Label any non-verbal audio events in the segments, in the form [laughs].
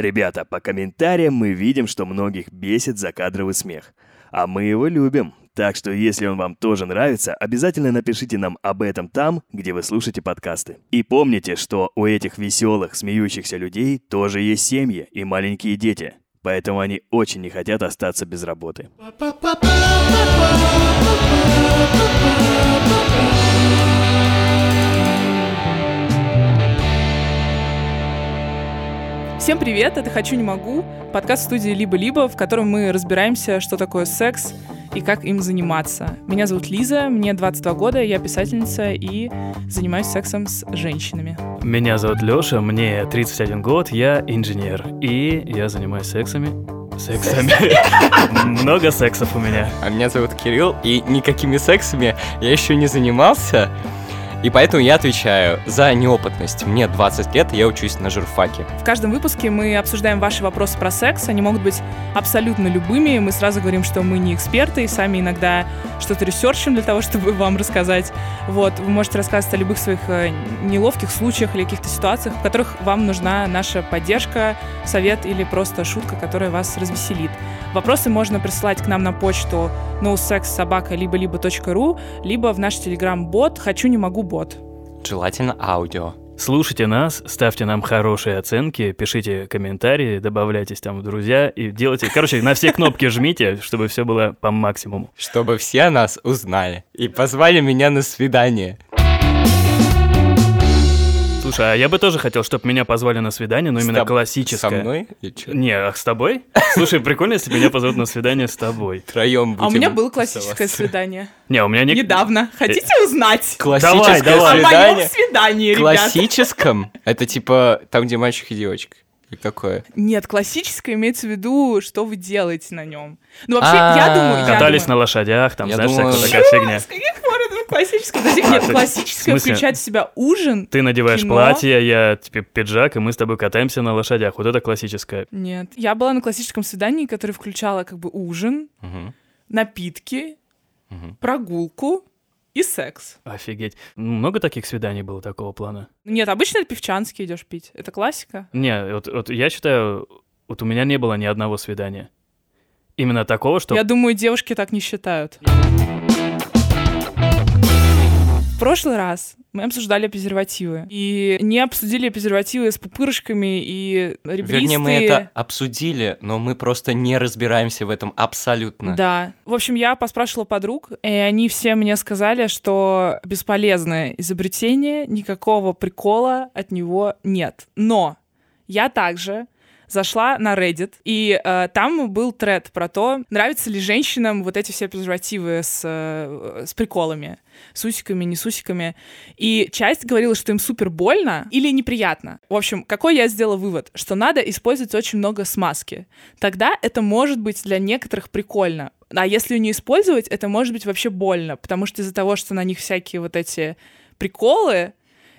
Ребята, по комментариям мы видим, что многих бесит закадровый смех. А мы его любим. Так что, если он вам тоже нравится, обязательно напишите нам об этом там, где вы слушаете подкасты. И помните, что у этих веселых, смеющихся людей тоже есть семьи и маленькие дети. Поэтому они очень не хотят остаться без работы. Всем привет, это «Хочу, не могу», подкаст студии «Либо-либо», в котором мы разбираемся, что такое секс и как им заниматься. Меня зовут Лиза, мне 22 года, я писательница и занимаюсь сексом с женщинами. Меня зовут Лёша, мне 31 год, я инженер, и я занимаюсь сексами сексами. [laughs] Много сексов у меня. А меня зовут Кирилл, и никакими сексами я еще не занимался. И поэтому я отвечаю за неопытность. Мне 20 лет, я учусь на журфаке. В каждом выпуске мы обсуждаем ваши вопросы про секс. Они могут быть абсолютно любыми. Мы сразу говорим, что мы не эксперты, и сами иногда что-то ресерчим для того, [laughs] чтобы вам рассказать. Вот, вы можете рассказывать о любых своих э, неловких случаях или каких-то ситуациях, в которых вам нужна наша поддержка, совет или просто шутка, которая вас развеселит. Вопросы можно присылать к нам на почту nosexsobaka либо в наш телеграм-бот «Хочу, не могу, бот». Желательно аудио. Слушайте нас, ставьте нам хорошие оценки, пишите комментарии, добавляйтесь там в друзья и делайте... Короче, на все кнопки жмите, чтобы все было по максимуму. Чтобы все нас узнали и позвали меня на свидание. Слушай, а я бы тоже хотел, чтобы меня позвали на свидание, но С именно тоб- классическое. Со мной? Не, а с тобой? [laughs] Слушай, прикольно, если меня позовут на свидание с тобой. Втроем А у будем меня было классическое свидание. Не, у меня не... Недавно. Хотите узнать? Классическое Давай, давай. О моем свидание. свидании, ребят. Классическом? Это типа там, где мальчик и девочка. Или какое? Нет, классическое имеется в виду, что вы делаете на нем. Ну, вообще, А, я думаю... я Катались на думаю- лошадях, там, знаешь, думаю- всякая такая фигня. Это классическое? Подожди, нет, А, классическое включает в себя ужин. Ты надеваешь кино. платье, я тебе пиджак, и мы с тобой катаемся на лошадях. Вот это классическое. Нет, я была на классическом свидании, которое включало как бы ужин, Мгм. напитки, Мгм. прогулку и секс. Офигеть. Много таких свиданий было такого плана? Нет, обычно певчанский идешь пить. Это классика. Не, вот, вот я считаю, вот у меня не было ни одного свидания. Именно такого, что... Я думаю, девушки так не считают. В прошлый раз мы обсуждали презервативы. И не обсудили презервативы с пупырышками и ребристые. Вернее, мы это обсудили, но мы просто не разбираемся в этом абсолютно. Да. В общем, я поспрашивала подруг, и они все мне сказали, что бесполезное изобретение, никакого прикола от него нет. Но я также зашла на Reddit, и э, там был тред про то, нравятся ли женщинам вот эти все презервативы с, э, с приколами, с усиками, не с усиками. И часть говорила, что им супер больно или неприятно. В общем, какой я сделала вывод? Что надо использовать очень много смазки. Тогда это может быть для некоторых прикольно. А если не использовать, это может быть вообще больно, потому что из-за того, что на них всякие вот эти приколы,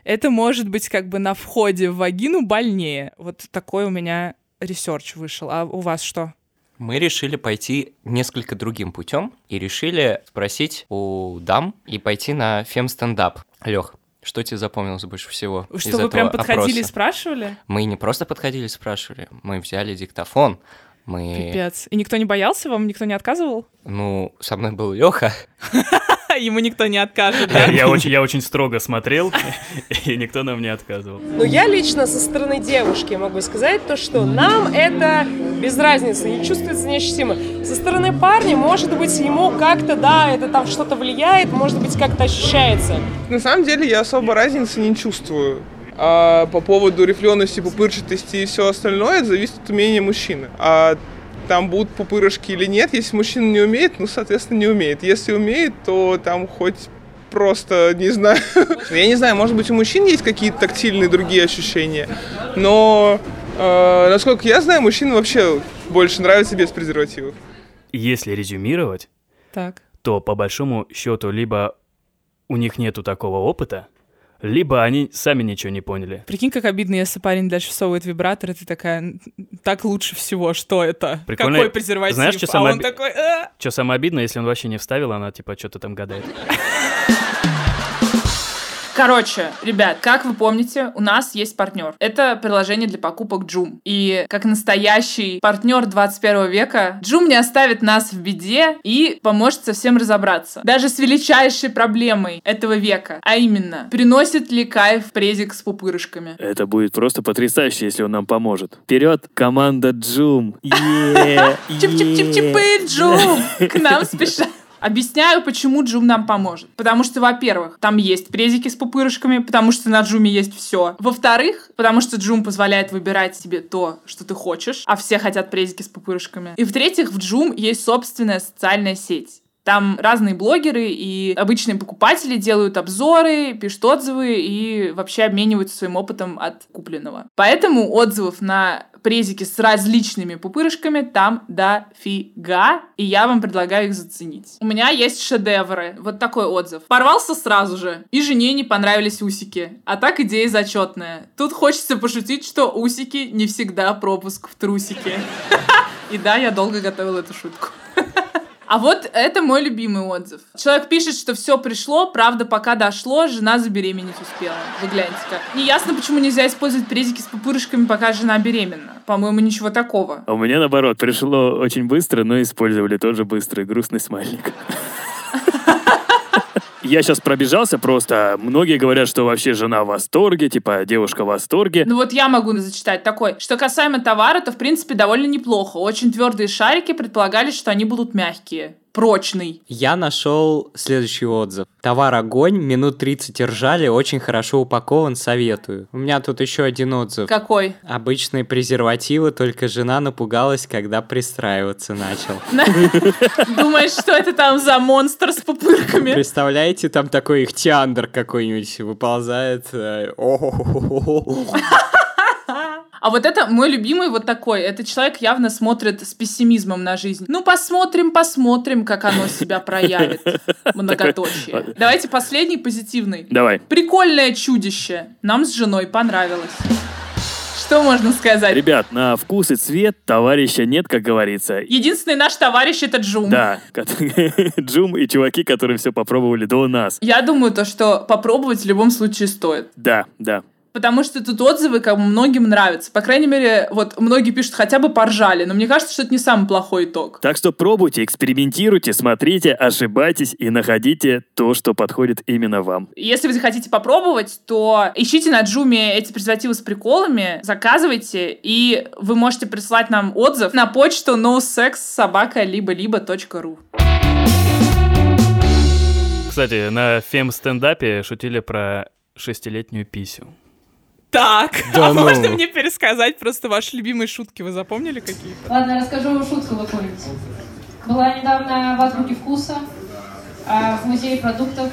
это может быть как бы на входе в вагину больнее. Вот такой у меня research вышел. А у вас что? Мы решили пойти несколько другим путем и решили спросить у дам и пойти на фем-стендап. Лех, что тебе запомнилось больше всего? из Что вы прям этого подходили и опроса? спрашивали? Мы не просто подходили и спрашивали, мы взяли диктофон, мы... Пипец. И никто не боялся, вам никто не отказывал? Ну, со мной был Леха. [laughs] [laughs] Ему никто не откажет, Я, да? я очень, я очень строго смотрел, [laughs] и никто нам не отказывал. Но я лично со стороны девушки могу сказать то, что нам это без разницы, не чувствуется неощутимо. Со стороны парня, может быть, ему как-то, да, это там что-то влияет, может быть, как-то ощущается. На самом деле я особо разницы не чувствую. А по поводу рифлености, пупырчатости и все остальное, это зависит от умения мужчины. А там будут пупырышки или нет, если мужчина не умеет, ну, соответственно, не умеет. Если умеет, то там хоть просто, не знаю, [laughs] я не знаю, может быть, у мужчин есть какие-то тактильные другие ощущения, но, э, насколько я знаю, мужчинам вообще больше нравится без презервативов. Если резюмировать, Так. то по большому счету либо у них нету такого опыта, либо они сами ничего не поняли. Прикинь, как обидно, если парень дальше всовывает вибратор, и ты такая, «Н- так лучше всего, что это? Прикольно. Какой презерватив? Знаешь, что а самое он оби- такой, «А». Что самое обидное, если он вообще не вставил, она типа что-то там гадает. [laughs] Короче, ребят, как вы помните, у нас есть партнер. Это приложение для покупок Joom. И как настоящий партнер 21 века, Joom не оставит нас в беде и поможет совсем разобраться. Даже с величайшей проблемой этого века. А именно, приносит ли кайф презик с пупырышками? Это будет просто потрясающе, если он нам поможет. Вперед, команда Joom! [laughs] Чип-чип-чип-чипы, Joom! К нам [laughs] спешат. Объясняю, почему Joom нам поможет. Потому что, во-первых, там есть презики с пупырышками, потому что на Joom е есть все. Во-вторых, потому что Joom позволяет выбирать себе то, что ты хочешь, а все хотят презики с пупырышками. И в-третьих, в Joom есть собственная социальная сеть. Там разные блогеры и обычные покупатели делают обзоры, пишут отзывы и вообще обмениваются своим опытом от купленного. Поэтому отзывов на презики с различными пупырышками там дофига, и я вам предлагаю их заценить. У меня есть шедевры. Вот такой отзыв. Порвался сразу же, и жене не понравились усики. А так идея зачетная. Тут хочется пошутить, что усики не всегда пропуск в трусики. [laughs] И да, я долго готовила эту шутку. [laughs] А вот это мой любимый отзыв. Человек пишет, что все пришло, правда, пока дошло, жена забеременеть успела. Вы гляньте-ка. Неясно, почему нельзя использовать презики с пупырышками, пока жена беременна. По-моему, ничего такого. А у меня наоборот, пришло очень быстро, но использовали тоже быстрый грустный смайлик. [laughs] Я сейчас пробежался просто. Многие говорят, что вообще жена в восторге, типа девушка в восторге. Ну вот я могу зачитать такой. Что касаемо товара, то в принципе довольно неплохо. Очень твердые шарики предполагались, что они будут мягкие прочный. Я нашел следующий отзыв. Товар огонь, минут 30 ржали, очень хорошо упакован, советую. У меня тут еще один отзыв. Какой? Обычные презервативы, только жена напугалась, когда пристраиваться начал. [laughs] Думаешь, что это там за монстр с пупырками? Представляете, там такой ихтиандр какой-нибудь выползает. [laughs] А вот это мой любимый вот такой. Этот человек явно смотрит с пессимизмом на жизнь. Ну, посмотрим, посмотрим, как оно себя проявит. [laughs] Многоточие. Давайте последний позитивный. Давай. Прикольное чудище. Нам с женой понравилось. Что можно сказать? Ребят, на вкус и цвет товарища нет, как говорится. Единственный наш товарищ это Джум. Да, [laughs] Джум и чуваки, которые все попробовали до нас. Я думаю, то, что попробовать в любом случае стоит. Да, да. Потому что тут отзывы как бы многим нравятся. По крайней мере, вот многие пишут, хотя бы поржали. Но мне кажется, что это не самый плохой итог. Так что пробуйте, экспериментируйте, смотрите, ошибайтесь и находите то, что подходит именно вам. Если вы захотите попробовать, то ищите на Джуме эти презервативы с приколами, заказывайте, и вы можете прислать нам отзыв на почту nosexsobaka-либо-либо.ру. Кстати, на фем-стендапе шутили про шестилетнюю писю. Так, Да а ну. можно мне пересказать просто ваши любимые шутки? Вы запомнили какие-то? Ладно, расскажу шутку какую-нибудь. Была недавно в азбуке вкуса, а в музее продуктов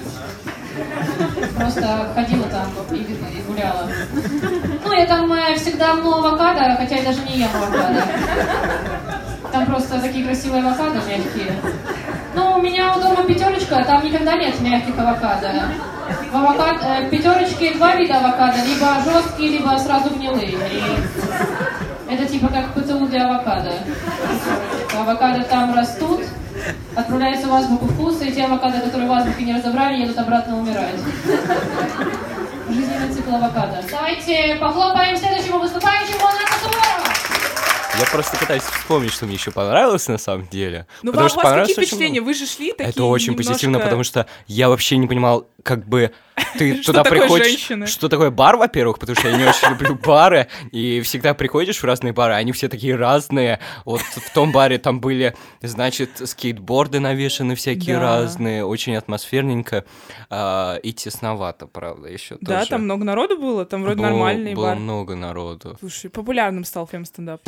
просто ходила там и, и гуляла. Ну, я там э, всегда мну авокадо, хотя я даже не ем авокадо. Там просто такие красивые авокадо мягкие. Ну, у меня дома пятерочка, там никогда нет мягких авокадо. В авокадо, э, пятерочке два вида авокадо, либо жесткие, либо сразу гнилые. И это типа как ПТУ для авокадо. Авокадо там растут, отправляются в азбуку вкуса, и те авокадо, которые в азбуке не разобрали, едут обратно умирать. Жизненный цикл авокадо. Давайте похлопаем следующему выступающему Анна Суворова. Я просто пытаюсь вспомнить, что мне еще понравилось на самом деле. Ну, Потому вам, что у вас какие очень впечатления? много. Вы же шли такие Это очень немножко- позитивно, потому что я вообще не понимал, как бы ты Что туда приходишь. женщины? Что такое бар, во-первых, потому что я не очень [laughs] люблю бары, и всегда приходишь в разные бары, они все такие разные. Вот в том баре там были, значит, скейтборды навешаны всякие Да. разные, очень атмосферненько а, и тесновато, правда, еще Да, тоже. там много народу было, там вроде Было- нормальный было бар. много народу. Слушай, популярным стал фем-стендап.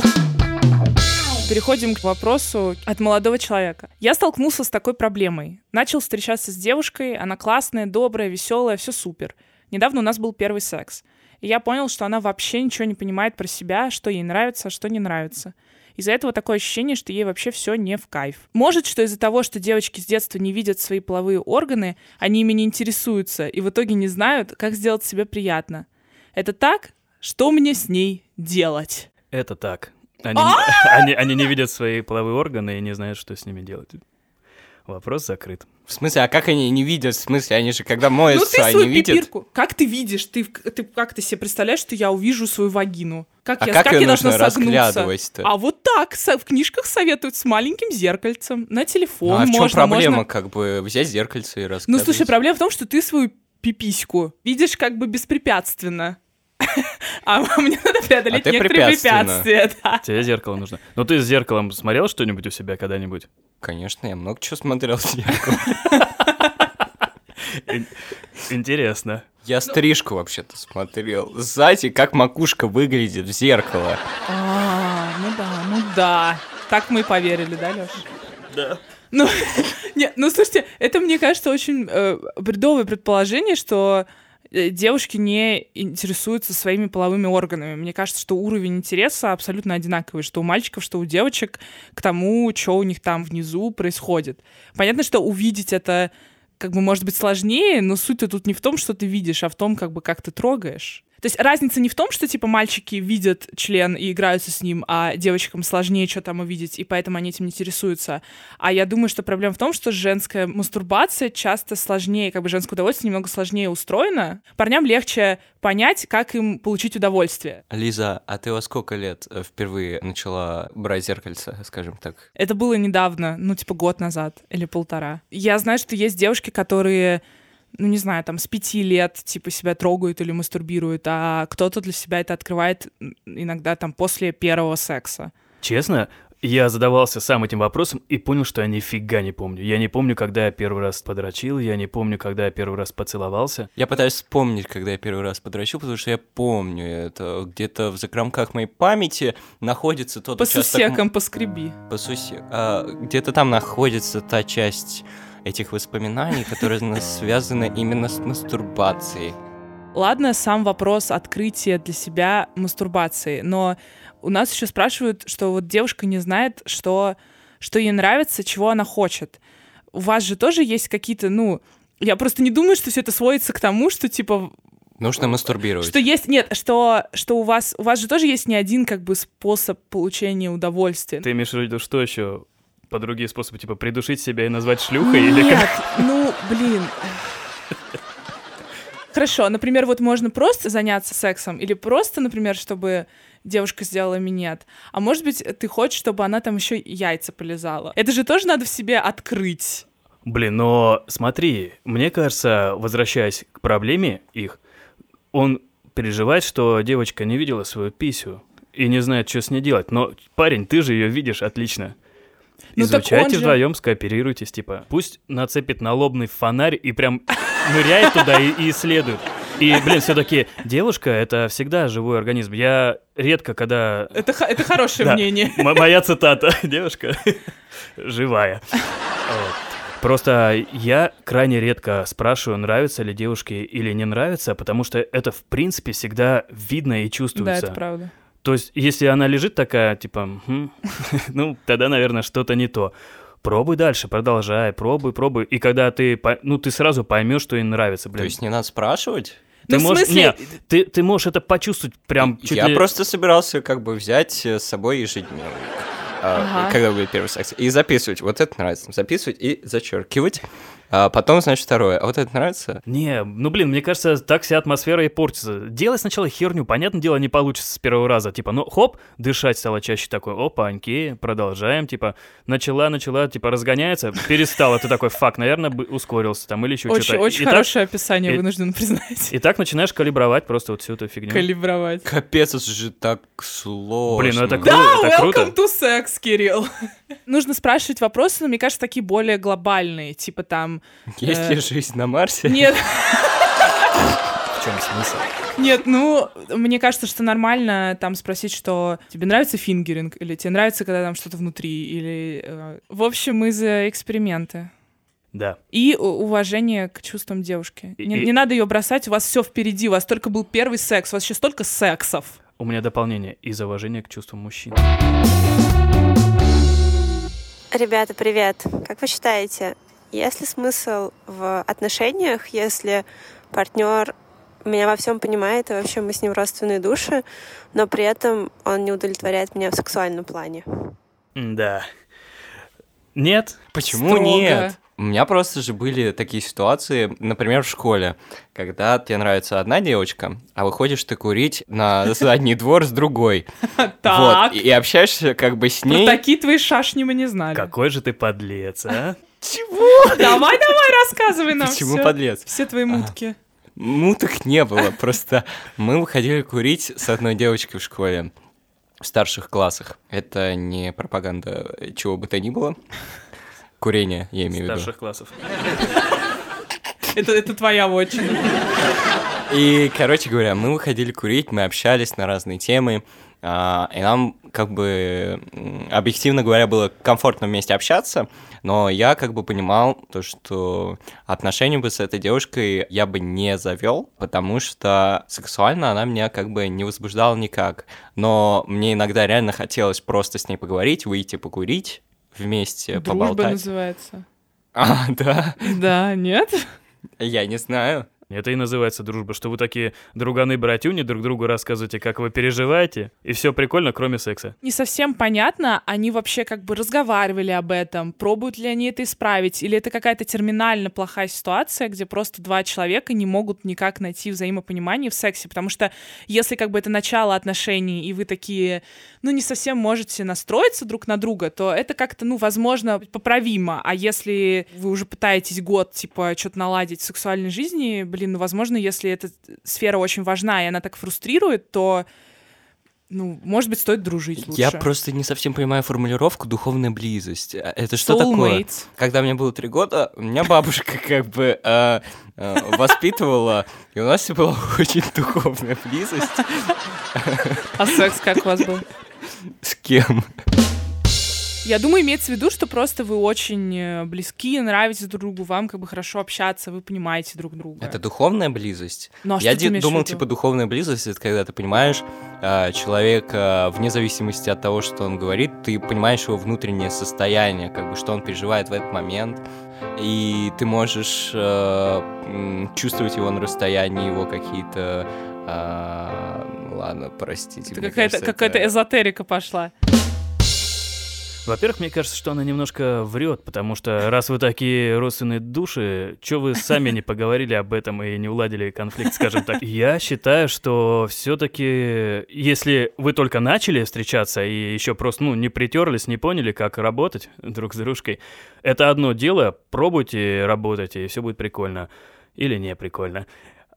Переходим к вопросу от молодого человека. Я столкнулся с такой проблемой. Начал встречаться с девушкой, она классная, добрая, веселая, все супер. Недавно у нас был первый секс. И я понял, что она вообще ничего не понимает про себя, что ей нравится, а что не нравится. Из-за этого такое ощущение, что ей вообще все не в кайф. Может, что из-за того, что девочки с детства не видят свои половые органы, они ими не интересуются и в итоге не знают, как сделать себе приятно. Это так? Что мне с ней делать? Это так. Они, А! [laughs] они, они не видят свои половые органы и не знают, что с ними делать. Вопрос закрыт. В смысле, а как они не видят? В смысле, они же когда Ну моются, ты они видят. пипирку, как ты видишь? Ты, ты как ты себе представляешь, что я увижу свою вагину? Как А я, как я её должна нужно согнуться? А вот так, со- в книжках советуют с маленьким зеркальцем, на телефон Ну, а в чем можно, проблема? можно- Как бы взять зеркальце и Ну, рассказать. слушай, проблема в том, что ты свою пипиську видишь как бы беспрепятственно. А мне надо преодолеть А некоторые препятствия, да. Тебе зеркало нужно. Ну ты с зеркалом смотрел что-нибудь у себя когда-нибудь? Конечно, я много чего смотрел в зеркало. [laughs] Ин- Интересно. Я стрижку вообще-то смотрел. Сзади, как макушка выглядит в зеркало. А, ну да, ну да. Так мы и поверили, да, Лёш? Да. Ну, [laughs] не, ну слушайте, это, мне кажется, очень э, бредовое предположение, что девушки не интересуются своими половыми органами. Мне кажется, что уровень интереса абсолютно одинаковый, что у мальчиков, что у девочек к тому, что у них там внизу происходит. Понятно, что увидеть это как бы может быть сложнее, но суть тут не в том, что ты видишь, а в том, как бы как ты трогаешь. То есть разница не в том, что типа мальчики видят член и играются с ним, а девочкам сложнее что там увидеть, и поэтому они этим не интересуются. А я думаю, что проблема в том, что женская мастурбация часто сложнее, как бы женское удовольствие немного сложнее устроено. Парням легче понять, как им получить удовольствие. Лиза, а ты во сколько лет э, впервые начала брать зеркальце, скажем так? Это было недавно, ну, типа год назад или полтора. Я знаю, что есть девушки, которые, ну, не знаю, там, с пяти лет, типа, себя трогают или мастурбируют, а кто-то для себя это открывает иногда там после первого секса. Честно, я задавался сам этим вопросом и понял, что я нифига не помню. Я не помню, когда я первый раз подрочил, я не помню, когда я первый раз поцеловался. Я пытаюсь вспомнить, когда я первый раз подрочил, потому что я помню это. Где-то в закромках моей памяти находится тот По участок... сусекам поскреби. По сусе- а, где-то там находится та часть этих воспоминаний, которые связаны именно с мастурбацией. Ладно, сам вопрос открытия для себя мастурбации, но у нас еще спрашивают, что вот девушка не знает, что, что ей нравится, чего она хочет. У вас же тоже есть какие-то, ну, я просто не думаю, что все это сводится к тому, что типа Нужно мастурбировать. что есть, нет, что, что у вас, у вас же тоже есть не один как бы способ получения удовольствия. Ты имеешь в виду, что еще? По другие способы, типа придушить себя и назвать шлюхой? Или Нет, как? ну, блин. Хорошо, например, вот можно просто заняться сексом, или просто, например, чтобы девушка сделала минет. А может быть, ты хочешь, чтобы она там еще яйца полезала. Это же тоже надо в себе открыть. Блин, но смотри, мне кажется, возвращаясь к проблеме их, он переживает, что девочка не видела свою писю и не знает, что с ней делать. Но, парень, ты же ее видишь отлично. Ну Изучайте же- вдвоем, скооперируйтесь, типа. Пусть нацепит налобный фонарь и прям ныряет туда и, и исследует. И, блин, все-таки девушка — это всегда живой организм. Я редко, когда... Это, это хорошее Да. мнение. М- моя цитата. [laughs] Девушка [laughs] живая. Просто я крайне редко спрашиваю, нравится ли девушке или не нравится, потому что это, в принципе, всегда видно и Да, чувствуется. это правда. То есть, если она лежит такая, типа, «Мгм», [laughs] ну, тогда, наверное, что-то не то. Пробуй дальше, продолжай, пробуй, пробуй. И когда ты, ну, ты сразу поймешь, что ей нравится, блин. То есть не надо спрашивать? ты Ну, в можешь, смысле- нет, ты, ты можешь это почувствовать прям чуть Я ли- просто собирался как бы взять с собой ежедневник. а, Ага. Когда будет первый секс. И записывать. Вот это нравится. Записывать и зачеркивать. А потом, значит, второе. А вот это нравится? Не, ну блин, мне кажется, так вся атмосфера и портится. Делай сначала херню, понятное дело, не получится с первого раза. Типа, ну хоп, дышать стало чаще такой, опаньки, продолжаем. Типа, начала, начала, типа, разгоняется, перестала. Ты такой, фак, наверное, бы ускорился там или еще Очень, что-то. очень и, так, хорошее описание, и- вынужден признать. и так начинаешь калибровать просто вот всю эту фигню. Калибровать. Капец, это же так сложно. Блин, ну это Да, Кру- это welcome круто. to sex, Кирилл. Нужно спрашивать вопросы, но мне кажется, такие более глобальные, типа там... [laughs] Есть э, ли жизнь на Марсе? Нет, В чем смысл? нет, ну, мне кажется, что нормально там спросить, что тебе нравится фингеринг, или тебе нравится, когда там что-то внутри, или... э, В общем, мы за эксперименты. Да. И уважение к чувствам девушки. И- Не, и- не надо ее бросать, у вас все впереди, у вас только был первый секс, у вас сейчас столько сексов. У меня дополнение из уважения к чувствам мужчин. Ребята, привет. Как вы считаете, есть ли смысл в отношениях, если партнер меня во всем понимает, и вообще мы с ним родственные души, но при этом он не удовлетворяет меня в сексуальном плане? Да. Нет? Почему Строго. нет? У меня просто же были такие ситуации, например, в школе, когда тебе нравится одна девочка, а выходишь ты курить на задний двор с другой. [laughs] Так, Вот, и общаешься как бы с про ней. такие твои шашни мы не знали. Какой же ты подлец, а? Давай, давай, рассказывай нам Почему всё. подлец? Все твои мутки. Муток не было, просто мы выходили курить с одной девочкой в школе в старших классах. Это не пропаганда чего бы то ни было. Курение, я имею в виду. Старших классов. Это, это твоя вотчина. И, короче говоря, мы выходили курить, мы общались на разные темы, а, и нам, как бы, объективно говоря, было комфортно вместе общаться, но я, как бы, понимал то, что отношения бы с этой девушкой я бы не завел, потому что сексуально она меня, как бы, не возбуждала никак. Но мне иногда реально хотелось просто с ней поговорить, выйти покурить вместе, Дружба поболтать. называется. А, [laughs] да? Да, нет? Я не знаю. Это и называется дружба, что вы такие друганы-братюни друг другу рассказываете, как вы переживаете, и все прикольно, кроме секса. Не совсем понятно, они вообще как бы разговаривали об этом, пробуют ли они это исправить, или это какая-то терминально плохая ситуация, где просто два человека не могут никак найти взаимопонимание в сексе, потому что если как бы это начало отношений, и вы такие, ну, не совсем можете настроиться друг на друга, то это как-то, ну, возможно, поправимо, а если вы уже пытаетесь год, типа, что-то наладить в сексуальной жизни, блин, ну, возможно, если эта сфера очень важна, и она так фрустрирует, то ну, может быть, стоит дружить лучше. Я просто не совсем понимаю формулировку «духовная близость». А Это что такое? Soulmates. Когда мне было три года, у меня бабушка [laughs] как бы э, э, воспитывала, и у нас была [laughs] очень духовная близость. А секс как у вас был? С кем? Я думаю, имеется в виду, что просто вы очень э, близки, нравитесь друг другу, вам как бы хорошо общаться, вы понимаете друг друга. Это духовная близость? Ну, а Я что ты думал, типа, духовная близость — это когда ты понимаешь э, человека, вне зависимости от того, что он говорит, ты понимаешь его внутреннее состояние, как бы, что он переживает в этот момент, и ты можешь э, чувствовать его на расстоянии, его какие-то... э, ладно, простите. Это какая-то это- эзотерика пошла. Во-первых, мне кажется, что она немножко врет, потому что раз вы такие родственные души, что вы сами не поговорили об этом и не уладили конфликт, скажем так. Я считаю, что все-таки, если вы только начали встречаться и еще просто, ну, не притерлись, не поняли, как работать друг с дружкой, это одно дело, пробуйте работать, и все будет прикольно. Или не прикольно.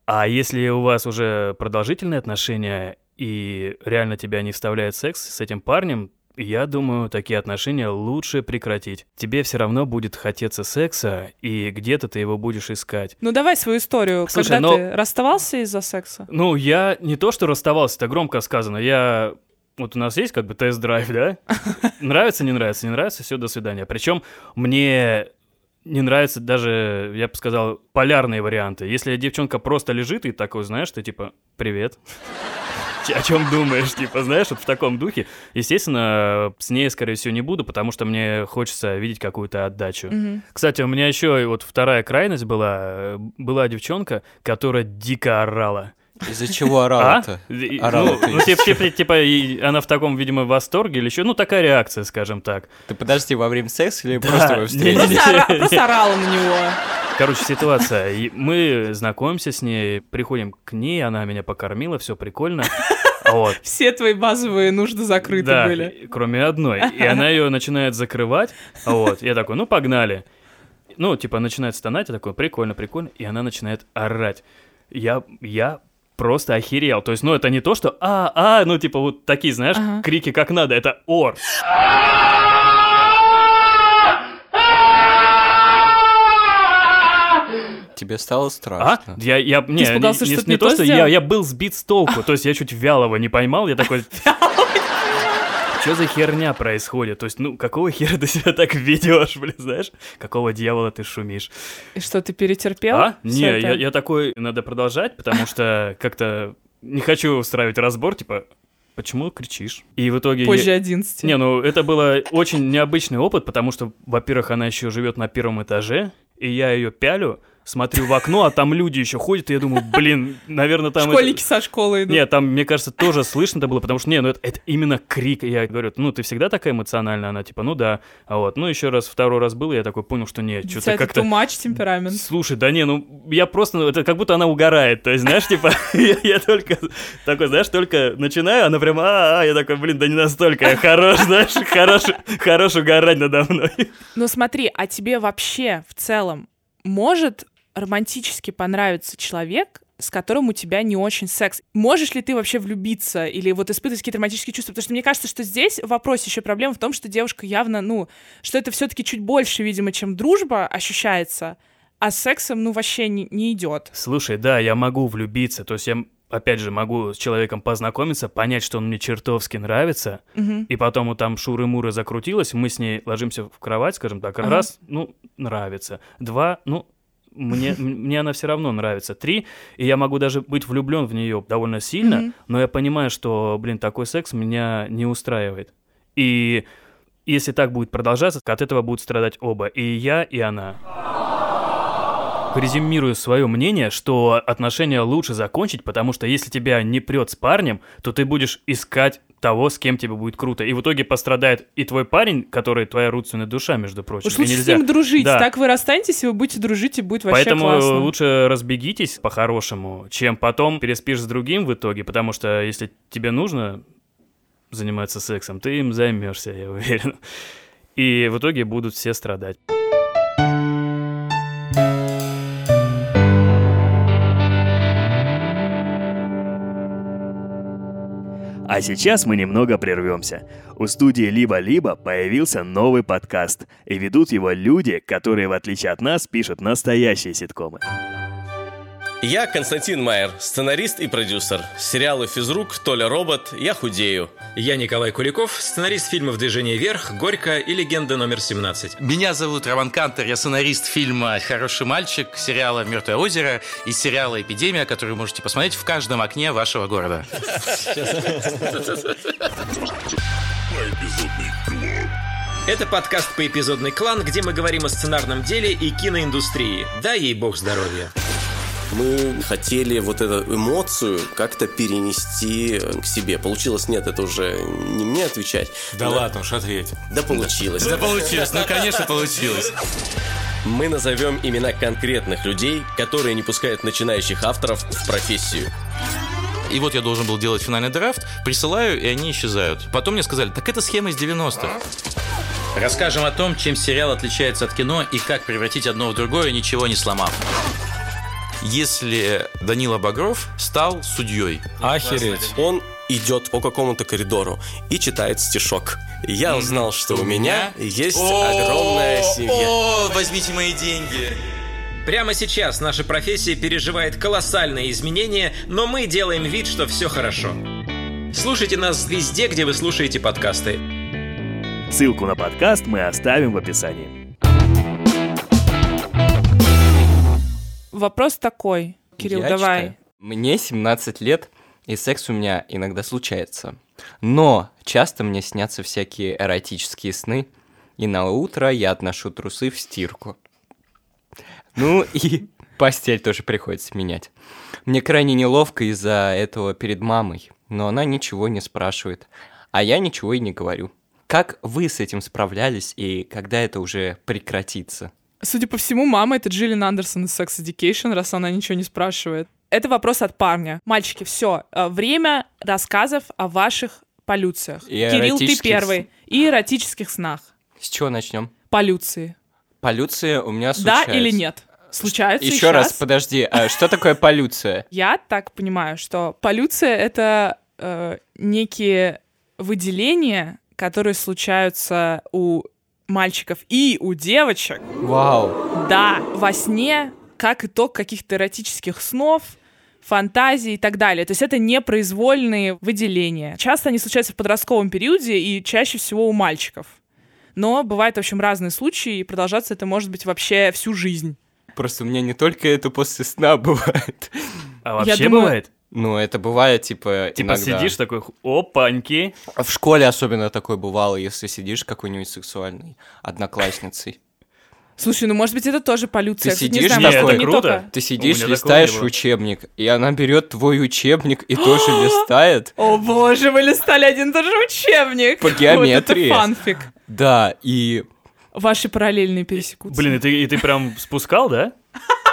А если у вас уже продолжительные отношения, и реально тебя не вставляет секс с этим парнем, я думаю, такие отношения лучше прекратить. Тебе все равно будет хотеться секса, и где-то ты его будешь искать. Ну, давай свою историю. Слушай, Когда но- ты расставался из-за секса? Ну, я не то, что расставался, это громко сказано. Я... Вот у нас есть как бы тест-драйв, да? [laughs] Нравится, не нравится, не нравится, все, до свидания. Причем мне не нравятся даже, я бы сказал, полярные варианты. Если девчонка просто лежит и такой, знаешь, ты типа, привет. [laughs] О чем думаешь, типа, знаешь, вот в таком духе. Естественно, с ней, скорее всего, не буду, потому что мне хочется видеть какую-то отдачу. Мгм. Кстати, у меня еще вот вторая крайность была. Была девчонка, которая дико орала. Из-за чего А? орала-то? Орала ну, ну, типа, типа, типа, и она в таком, видимо, восторге или еще, ну, такая реакция, скажем так. Ты подожди, во время секса или Да, просто встретились? не- Просто, ора- просто орала на него. Короче, ситуация. И Мы знакомимся с ней, приходим к ней, она меня покормила, все прикольно. Вот. Все твои базовые нужды закрыты Да, были. кроме одной. И она ее начинает закрывать. Вот. Я такой, ну погнали. Ну, типа, начинает стонать, я такой, прикольно, прикольно. И она начинает орать. Я, я просто охерел. То есть, ну, это не то, что а, а, ну, типа, вот такие, знаешь, Ага. крики как надо. Это ор. Тебе стало А? страшно? Я, я, не, не, не- что не то, то что я, я был сбит с толку, то есть я чуть вялого не поймал, я такой... [laughs] Что за херня происходит? То есть, ну, какого хера ты себя так ведешь, блин, знаешь? Какого дьявола ты шумишь? И что, ты перетерпел? А? Не, это? я, я такой, надо продолжать, потому что как-то не хочу устраивать разбор, типа, почему кричишь? И в итоге... я- Позже 11. Не, ну это было очень необычный опыт, потому что, во-первых, она еще живет на первом этаже, и я ее пялю, смотрю в окно, а там люди еще ходят, и я думаю, блин, наверное, там... это- Школьники со школы идут. Нет, там, мне кажется, тоже слышно это было, потому что, не, ну это, это именно крик. Я говорю, ну ты всегда такая эмоциональная? Она типа, ну да. А вот, ну еще раз, второй раз был, я такой понял, что нет, что-то это как-то... too much темперамент. Слушай, да не, ну я просто, ну, это как будто она угорает, то есть, знаешь, типа, [laughs] я, я только такой, знаешь, только начинаю, она прям, а, а, я такой, блин, да не настолько, я хорош, [laughs] знаешь, хорош, хорош угорать надо мной. Ну смотри, а тебе вообще в целом может романтически понравиться человек, с которым у тебя не очень секс. Можешь ли ты вообще влюбиться или вот испытывать какие-то романтические чувства? Потому что мне кажется, что здесь вопрос еще проблема в том, что девушка явно, ну, что это все-таки чуть больше, видимо, чем дружба ощущается, а с сексом, ну, вообще не, не идет. Слушай, да, я могу влюбиться, то есть я, опять же, могу с человеком познакомиться, понять, что он мне чертовски нравится, Мгм. и потом вот там шуры-муры закрутилось, мы с ней ложимся в кровать, скажем так, Ага. раз, ну, нравится, два, ну, мне, [laughs] мне она все равно нравится. Три, и я могу даже быть влюблен в нее довольно сильно, Мгм. но я понимаю, что, блин, такой секс меня не устраивает. И если так будет продолжаться, от этого будут страдать оба, и я, и она. Резюмирую свое мнение, что отношения лучше закончить, потому что если тебя не прет с парнем, то ты будешь искать того, с кем тебе будет круто. И в итоге пострадает и твой парень, который твоя родственная душа, между прочим. Уж лучше с нельзя- ним дружить. Да. Так вы расстанетесь, и вы будете дружить, и будет вообще Поэтому классно. лучше разбегитесь по-хорошему, чем потом переспишь с другим в итоге, потому что если тебе нужно заниматься сексом, ты им займешься, я уверен. И в итоге будут все страдать. А сейчас мы немного прервемся. У студии «Либо-либо» появился новый подкаст, и ведут его люди, которые, в отличие от нас, пишут настоящие ситкомы. Я Константин Майер, сценарист и продюсер. Сериалы «Физрук», «Толя робот», «Я худею». Я Николай Куликов, сценарист фильмов «Движение вверх», «Горько» и «Легенда номер 17». Меня зовут Роман Кантер, я сценарист фильма «Хороший мальчик», сериала «Мертвое озеро» и сериала «Эпидемия», который вы можете посмотреть в каждом окне вашего города. Это подкаст «Поэпизодный клан», где мы говорим о сценарном деле и киноиндустрии. Дай ей бог здоровья. Мы хотели вот эту эмоцию как-то перенести э, к себе. Получилось нет, это уже не мне отвечать. Да ладно уж, ответь. Да получилось. Да получилось, ну конечно получилось. Мы назовем имена конкретных людей, которые не пускают начинающих авторов в профессию. И вот я должен был делать финальный драфт, присылаю, и они исчезают. Потом мне сказали, так это схема из 90-х. Расскажем о том, чем сериал отличается от кино и как превратить одно в другое, ничего не сломав. Если Данила Багров стал судьей. Охереть. Он идет по какому-то коридору и читает стишок. Я узнал, что у меня есть огромная семья. О, возьмите мои деньги. Прямо сейчас наша профессия переживает колоссальные изменения, но мы делаем вид, что все хорошо. Слушайте нас везде, где вы слушаете подкасты. Ссылку на подкаст мы оставим в описании. Вопрос такой. Кирилл, Я давай. читаю. Мне 17 лет, и секс у меня иногда случается. Но часто мне снятся всякие эротические сны, и на утро я отношу трусы в стирку. Ну и [laughs] постель тоже приходится менять. Мне крайне неловко из-за этого перед мамой, но она ничего не спрашивает, а я ничего и не говорю. Как вы с этим справлялись и когда это уже прекратится? Судя по всему, мама — это Джиллин Андерсон из Sex Education, раз она ничего не спрашивает. Это вопрос от парня. Мальчики, все. Время рассказов о ваших полюциях. И Кирилл, ты первый. И эротических снах. С чего начнем? Полюции. Полюция у меня Да случается. или нет? Случается Еще раз, щас. подожди, а что такое полюция? [laughs] Я так понимаю, что полюция — это э, некие выделения, которые случаются у мальчиков и у девочек, Вау. да, во сне, как итог каких-то эротических снов, фантазий и так далее. То есть это непроизвольные выделения. Часто они случаются в подростковом периоде и чаще всего у мальчиков. Но бывают, в общем, разные случаи, и продолжаться это может быть вообще всю жизнь. Просто у меня не только это после сна [laughs] бывает. А вообще думаю- бывает? Ну, это бывает, типа, Типа иногда. сидишь такой, опаньки. В школе особенно такое бывало, если сидишь какой-нибудь сексуальной одноклассницей. Слушай, ну может быть это тоже полюция. Ты кстати, не сидишь знаю, такой, это не круто. только- Ты сидишь, листаешь учебник, и она берет твой учебник и тоже [gasps] листает. О боже, вы листали один и тот же учебник. По геометрии. Вот это фанфик. Да, и Ваши параллельные пересекутся. Блин, и ты, и ты прям спускал, да? [laughs]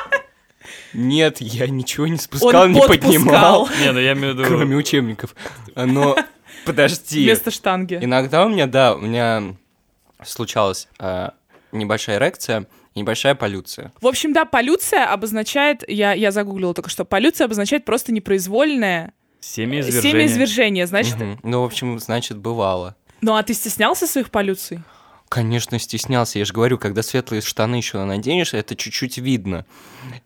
нет, я ничего не спускал, Он не подпускал поднимал, Не, ну я имею в виду... кроме учебников. Но, [laughs] подожди. вместо штанги. Иногда у меня, да, у меня случалась э, небольшая эрекция небольшая полюция. В общем, да, полюция обозначает, я, я загуглила только что, полюция обозначает просто непроизвольное Семяизвержение. семяизвержение. Значит, Мгм. Ну, в общем, значит, бывало. ну а ты стеснялся своих полюций? Конечно, стеснялся. Я же говорю, когда светлые штаны еще наденешь, это чуть-чуть видно.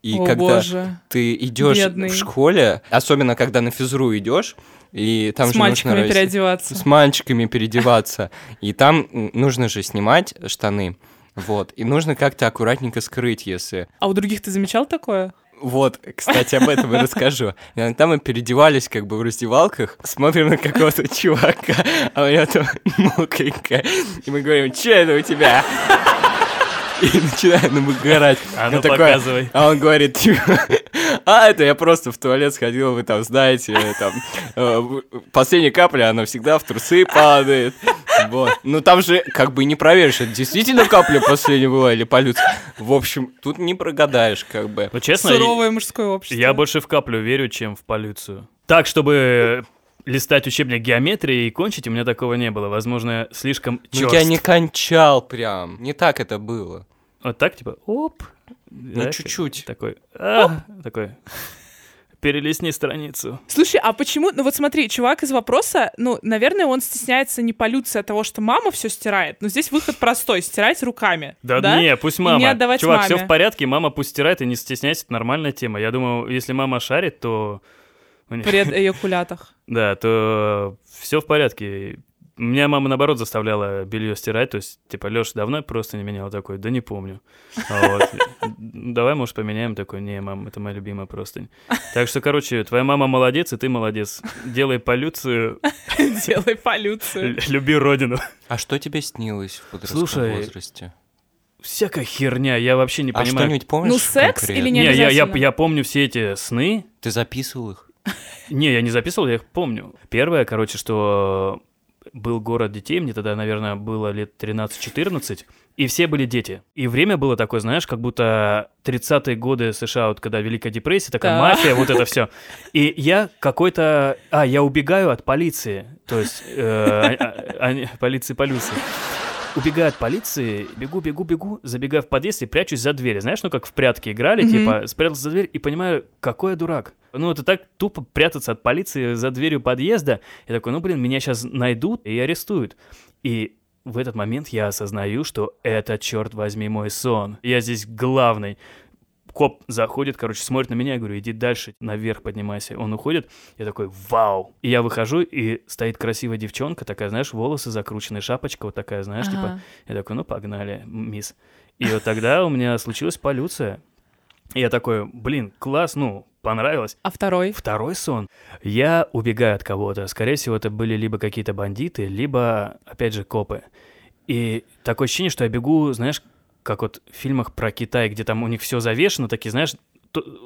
И О когда боже. ты идешь бедный. в школе, особенно когда на физру идешь, и там С же мальчиками нужно переодеваться. с мальчиками переодеваться, и там нужно же снимать штаны, вот, и нужно как-то аккуратненько скрыть, если А у других ты замечал такое? Вот, кстати, об этом и расскажу. Иногда мы переодевались как бы в раздевалках, смотрим на какого-то чувака, а у него там мокренько, и мы говорим, что это у тебя? И начинаем нам угорать. А ну такой, показывай. А он говорит, типа, а, это я просто в туалет сходил, вы там знаете, там, э, последняя капля, она всегда в трусы падает. Вот. Ну там же как бы не проверишь, это действительно капля последняя была или полюция. В общем, тут не прогадаешь, как бы. Ну, честно, Суровое мужское общество. я больше в каплю верю, чем в полюцию. Так, чтобы листать учебник геометрии и кончить, у меня такого не было. Возможно, слишком Ну чёрст. я не кончал прям, не так это было. Вот так, типа, оп. Ну чуть-чуть. Такой, а, такой, перелистни страницу. Слушай, а почему, ну вот смотри, чувак из вопроса, ну, наверное, он стесняется не полюции от того, что мама все стирает, но здесь выход простой, стирать руками. Да, да? не, пусть И мама. не отдавать Чувак, маме. все в порядке, мама пусть стирает, и не стесняйся, это нормальная тема. Я думаю, если мама шарит, то... При [laughs] эякулятах. Да, то все в порядке. Меня мама, наоборот, заставляла белье стирать, то есть, типа, Леша давно просто не менял такой, да не помню. А вот, [laughs] давай, может, поменяем такой, не, мам, это моя любимая простынь. Так что, короче, твоя мама молодец, и ты молодец. Делай полюцию, [laughs] Делай полюцию. люби родину. А что тебе снилось в подростковом возрасте? Всякая херня, я вообще не А понимаю. что-нибудь помнишь Ну, секс конкретно? или не Не, я, я, я помню все эти сны. Ты записывал их? Не, я не записывал, я их помню. Первое, короче, что был город детей, мне тогда, наверное, было лет 13-14, и все были дети. И время было такое, знаешь, как будто 30-е годы США, вот когда Великая депрессия, такая Так. мафия, вот это все. [laughs] И я какой-то... А, я убегаю от полиции. То есть... э, а- а- они- полиции, полиции. Убегаю от полиции, бегу, бегу, бегу, забегаю в подъезд и прячусь за дверь. Знаешь, ну как в прятки играли, Мгм. типа, спрятался за дверь и понимаю, какой я дурак. Ну, это так тупо прятаться от полиции за дверью подъезда. Я такой, ну, блин, меня сейчас найдут и арестуют. И в этот момент я осознаю, что это, черт возьми, мой сон. Я здесь главный. Коп заходит, короче, смотрит на меня, я говорю, иди дальше, наверх поднимайся. Он уходит, я такой, вау. И я выхожу, и стоит красивая девчонка, такая, знаешь, волосы закрученные, шапочка вот такая, знаешь, типа. Ага. Я такой, ну, погнали, мисс. И вот тогда у меня случилась полюция. И я такой, блин, класс, ну, понравилось. А второй? Второй сон. Я убегаю от кого-то. Скорее всего, это были либо какие-то бандиты, либо, опять же, копы. И такое ощущение, что я бегу, знаешь, как вот в фильмах про Китай, где там у них все завешено, такие, знаешь,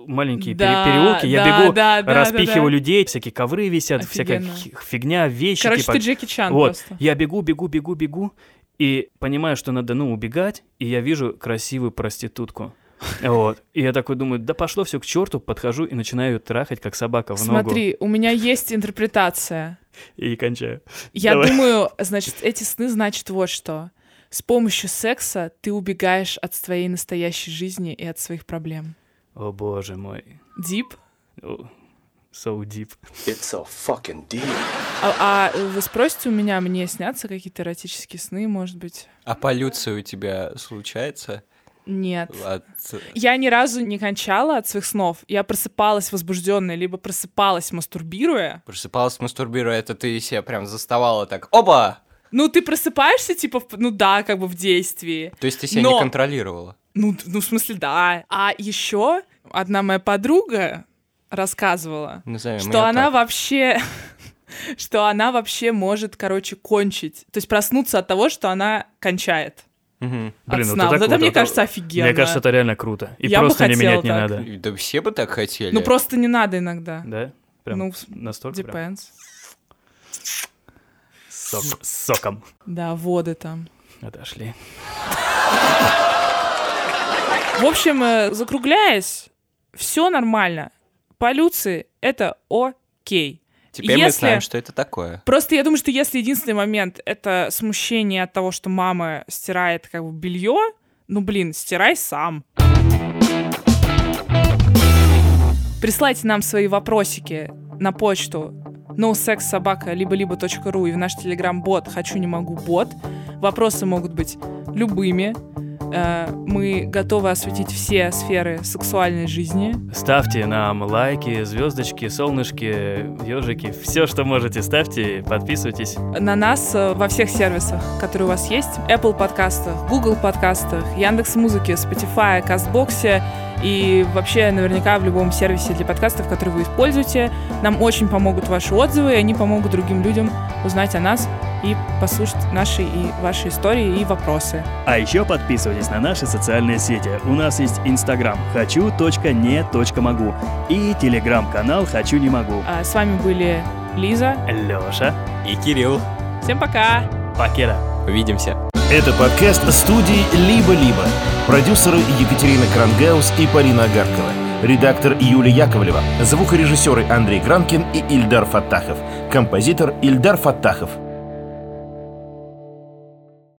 маленькие Да, переулки. Я да, бегу, да, да, распихиваю да, да. людей, всякие ковры висят, всякая Офигенно. хи- фигня, вещи. Короче, типа. ты Джеки Чан Вот, просто. я бегу, бегу, бегу, бегу, и понимаю, что надо, ну, убегать, и я вижу красивую проститутку. [laughs] Вот. И я такой думаю, да пошло все к черту, подхожу и начинаю ее трахать, как собака в ногу. Смотри, у меня есть интерпретация. И кончаю. Я Давай. думаю, значит, эти сны значат вот что. С помощью секса ты убегаешь от своей настоящей жизни и от своих проблем. О боже мой. Дип? О, So deep. It's so fucking deep. А, а вы спросите у меня, мне снятся какие-то эротические сны, может быть? А полюция у тебя случается? Нет. От- Я ни разу не кончала от своих снов. Я просыпалась возбужденная, либо просыпалась мастурбируя. Просыпалась мастурбируя, это ты себя прям заставала так, оба! Ну, ты просыпаешься, типа, ну да, как бы в действии. То есть ты себя Но- не контролировала? Ну, ну, в смысле, да. А еще одна моя подруга рассказывала, Назовем что она так. вообще... [laughs] Что она вообще может, короче, кончить. То есть проснуться от того, что она кончает. Мгм. От Блин, сна. вот Вот это это, круто. мне кажется, офигенно. Мне кажется, это реально круто. И Я бы просто не хотела менять не так. надо. Да все бы так хотели. Ну, просто не надо иногда. Да? Прям Ну, настолько прям. Сок- с соком. Да, воды там. Отошли. В общем, э, закругляясь, все нормально. Полюции — это окей. Теперь мы Если- знаем, что это такое. Просто я думаю, что если единственный момент — это смущение от того, что мама стирает как бы белье, ну, блин, стирай сам. Присылайте нам свои вопросики на почту nosexsobaka либо либо ру и в наш телеграм-бот «Хочу, не могу, бот». Вопросы могут быть любыми. Э, Мы готовы осветить все сферы сексуальной жизни. Ставьте нам лайки, звездочки, солнышки, ежики. Все, что можете, ставьте, подписывайтесь. на нас э, во всех сервисах, которые у вас есть. Apple подкастах, Google подкастах, Яндекс Музыке, Spotify, Кастбоксе и вообще наверняка в любом сервисе для подкастов, который вы используете. Нам очень помогут ваши отзывы, и они помогут другим людям узнать о нас и послушать наши и ваши истории и вопросы. А еще подписывайтесь на наши социальные сети. У нас есть Инстаграм хочу.не.могу и Телеграм-канал «Хочу не могу». А с вами были Лиза. Леша. И Кирилл. Всем пока! Покеда. Увидимся. Это подкаст студии «Либо-либо». Продюсеры Екатерина Крангаус и Полина Агаркова. Редактор Юлия Яковлева. Звукорежиссеры Андрей Гранкин и Ильдар Фаттахов. Композитор Ильдар Фаттахов.